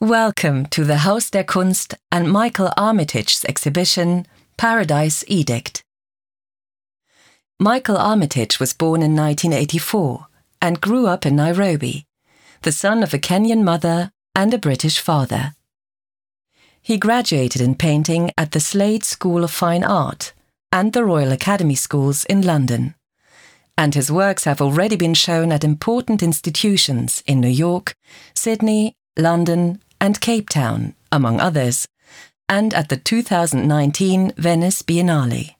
Welcome to the Haus der Kunst and Michael Armitage's exhibition Paradise Edict. Michael Armitage was born in 1984 and grew up in Nairobi, the son of a Kenyan mother and a British father. He graduated in painting at the Slade School of Fine Art and the Royal Academy Schools in London, and his works have already been shown at important institutions in New York, Sydney, London, and Cape Town, among others, and at the 2019 Venice Biennale.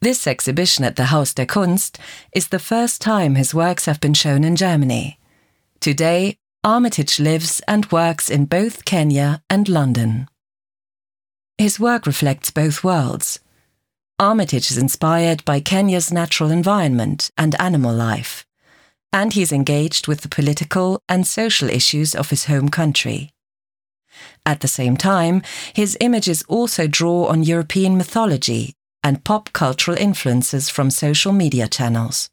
This exhibition at the Haus der Kunst is the first time his works have been shown in Germany. Today, Armitage lives and works in both Kenya and London. His work reflects both worlds. Armitage is inspired by Kenya's natural environment and animal life, and he's engaged with the political and social issues of his home country. At the same time, his images also draw on European mythology and pop cultural influences from social media channels.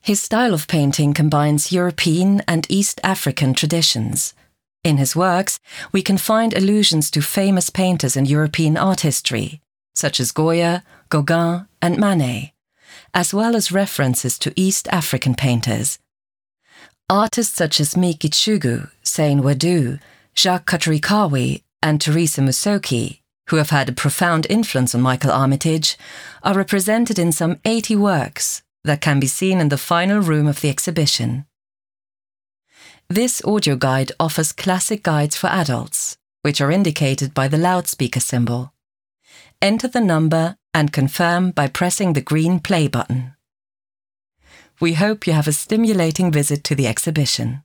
His style of painting combines European and East African traditions. In his works, we can find allusions to famous painters in European art history, such as Goya, Gauguin, and Manet, as well as references to East African painters. Artists such as Meek Gichugu, Sane Wadu, Jak Katarikawe, and Theresa Musoke, who have had a profound influence on Michael Armitage, are represented in some 80 works that can be seen in the final room of the exhibition. This audio guide offers classic guides for adults, which are indicated by the loudspeaker symbol. Enter the number and confirm by pressing the green play button. We hope you have a stimulating visit to the exhibition.